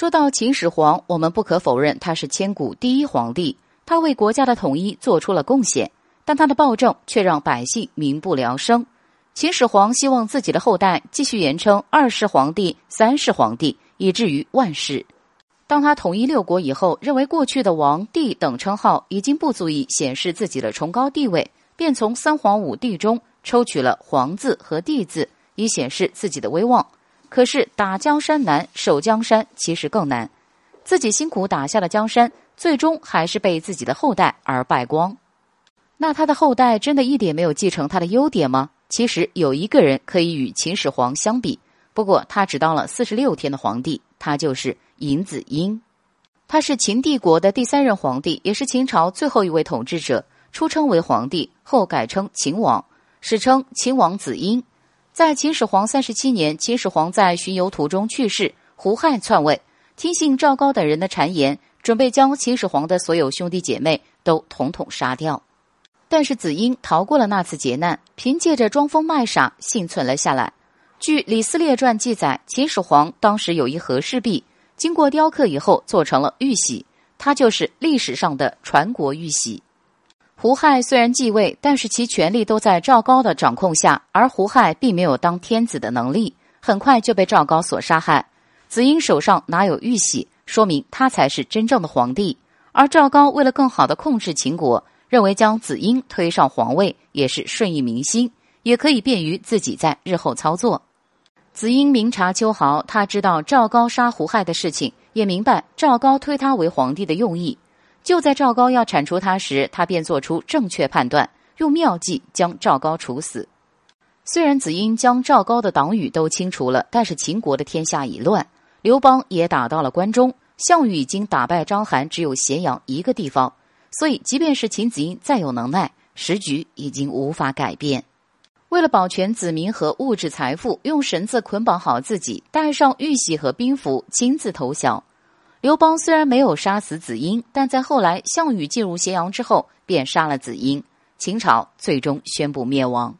说到秦始皇，我们不可否认他是千古第一皇帝，他为国家的统一做出了贡献，但他的暴政却让百姓民不聊生。秦始皇希望自己的后代继续延称二世皇帝、三世皇帝，以至于万世。当他统一六国以后，认为过去的王帝等称号已经不足以显示自己的崇高地位，便从三皇五帝中抽取了皇字和帝字，以显示自己的威望。可是打江山难，守江山其实更难。自己辛苦打下的江山，最终还是被自己的后代而败光。那他的后代真的一点没有继承他的优点吗？其实有一个人可以与秦始皇相比，不过他只当了四十六天的皇帝，他就是尹子婴。他是秦帝国的第三任皇帝，也是秦朝最后一位统治者，初称为皇帝，后改称秦王，史称秦王子婴。在秦始皇三十七年，秦始皇在巡游途中去世，胡亥篡位，听信赵高等人的谗言，准备将秦始皇的所有兄弟姐妹都统统杀掉。但是子婴逃过了那次劫难，凭借着装疯卖傻幸存了下来。据《李斯列传》记载，秦始皇当时有一和氏璧，经过雕刻以后做成了玉玺，它就是历史上的传国玉玺。胡亥虽然继位，但是其权力都在赵高的掌控下，而胡亥并没有当天子的能力，很快就被赵高所杀害。子婴手上哪有玉玺，说明他才是真正的皇帝。而赵高为了更好的控制秦国。认为将子婴推上皇位也是顺应民心，也可以便于自己在日后操作。子婴明察秋毫，他知道赵高杀胡亥的事情，也明白赵高推他为皇帝的用意。就在赵高要铲除他时，他便做出正确判断，用妙计将赵高处死。虽然子婴将赵高的党羽都清除了，但是秦国的天下已乱，刘邦也打到了关中，项羽已经打败章邯，只有咸阳一个地方。所以，即便是秦子婴再有能耐，时局已经无法改变。为了保全子民和物质财富，用绳子捆绑好自己，带上玉玺和兵符，亲自投降。刘邦虽然没有杀死子婴，但在后来项羽进入咸阳之后，便杀了子婴。秦朝最终宣布灭亡。